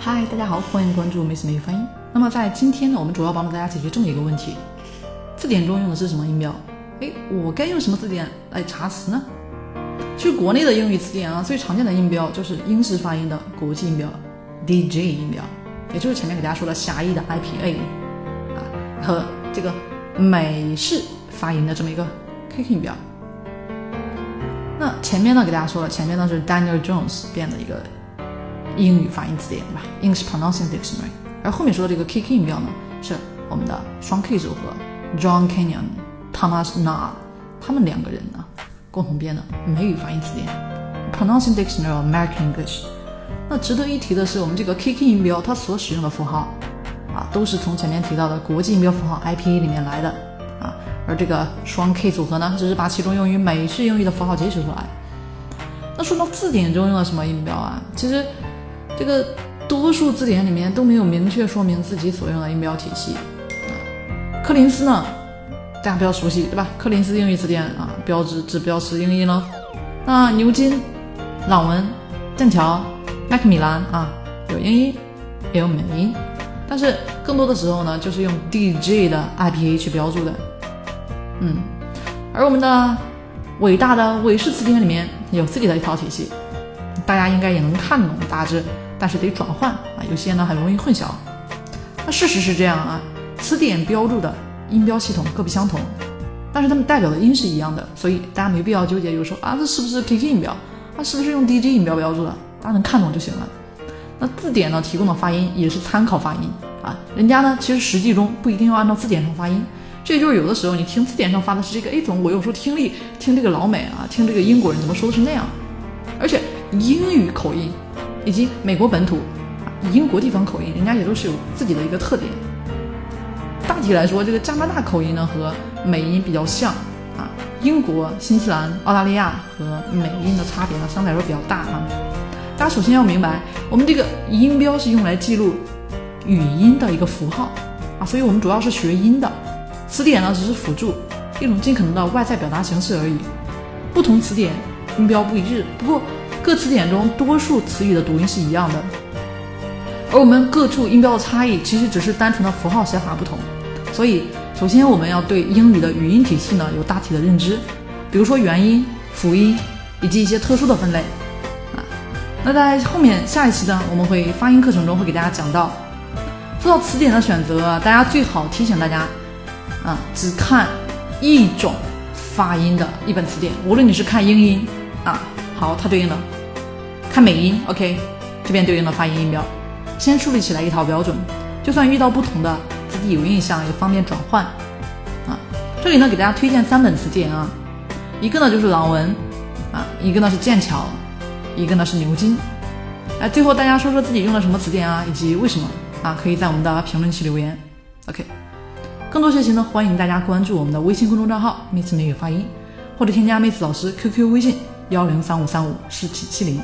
嗨，大家好，欢迎关注 Miss 美语发音。那么在今天呢，我们主要帮助大家解决这么一个问题：字典中用的是什么音标？哎，我该用什么字典来查词呢？其实国内的英语词典啊，最常见的音标就是英式发音的国际音标 DJ 音标，也就是前面给大家说的狭义的 IPA 啊，和这个美式发音的这么一个 KK 音标。那前面呢，给大家说了，前面呢是 Daniel Jones 变的一个。英语发音词典对吧？English Pronouncing Dictionary。而后面说的这个 KK 音标呢，是我们的双 K 组合 John Kenyon、Thomas Nod 他们两个人呢共同编的美语发音词典，Pronouncing Dictionary of American English。那值得一提的是，我们这个 KK 音标它所使用的符号啊，都是从前面提到的国际音标符号 IPA 里面来的啊。而这个双 K 组合呢，只是把其中用于美式英语的符号节取出来。那说到字典中用了什么音标啊？其实。这个多数字典里面都没有明确说明自己所用的音标体系啊。柯林斯呢，大家比较熟悉对吧？柯林斯英语词典啊，标志只标识英音咯。那牛津、朗文、剑桥、麦克米兰啊，有英音也有美音，但是更多的时候呢，就是用 DJ 的 IPA 去标注的。嗯，而我们的伟大的韦氏词典里面有自己的一套体系，大家应该也能看懂大致。但是得转换啊，有些呢很容易混淆。那事实是这样啊，词典标注的音标系统各不相同，但是它们代表的音是一样的，所以大家没必要纠结，就是说啊，这是不是 KK 音标？啊，是不是用 DJ 音标标注的？大家能看懂就行了。那字典呢提供的发音也是参考发音啊，人家呢其实实际中不一定要按照字典上发音。这也就是有的时候你听字典上发的是这个 A 总，我有时候听力听这个老美啊，听这个英国人怎么说的是那样，而且英语口音。以及美国本土，英国地方口音，人家也都是有自己的一个特点。大体来说，这个加拿大口音呢和美音比较像啊，英国、新西兰、澳大利亚和美音的差别呢相对来说比较大啊。大家首先要明白，我们这个音标是用来记录语音的一个符号啊，所以我们主要是学音的，词典呢只是辅助一种尽可能的外在表达形式而已。不同词典音标不一致，不过。各词典中多数词语的读音是一样的，而我们各处音标的差异其实只是单纯的符号写法不同。所以，首先我们要对英语的语音体系呢有大体的认知，比如说元音、辅音以及一些特殊的分类啊。那在后面下一期呢，我们会发音课程中会给大家讲到。说到词典的选择，大家最好提醒大家啊，只看一种发音的一本词典，无论你是看英音啊，好，它对应的。看美音，OK，这边对应的发音音标，先树立起来一套标准，就算遇到不同的，自己有印象也方便转换啊。这里呢给大家推荐三本词典啊，一个呢就是朗文啊，一个呢是剑桥，一个呢是牛津。哎，最后大家说说自己用的什么词典啊，以及为什么啊？可以在我们的评论区留言，OK。更多学习呢，欢迎大家关注我们的微信公众账号“妹子美语发音”，或者添加妹子老师 QQ 微信幺零三五三五四七七零。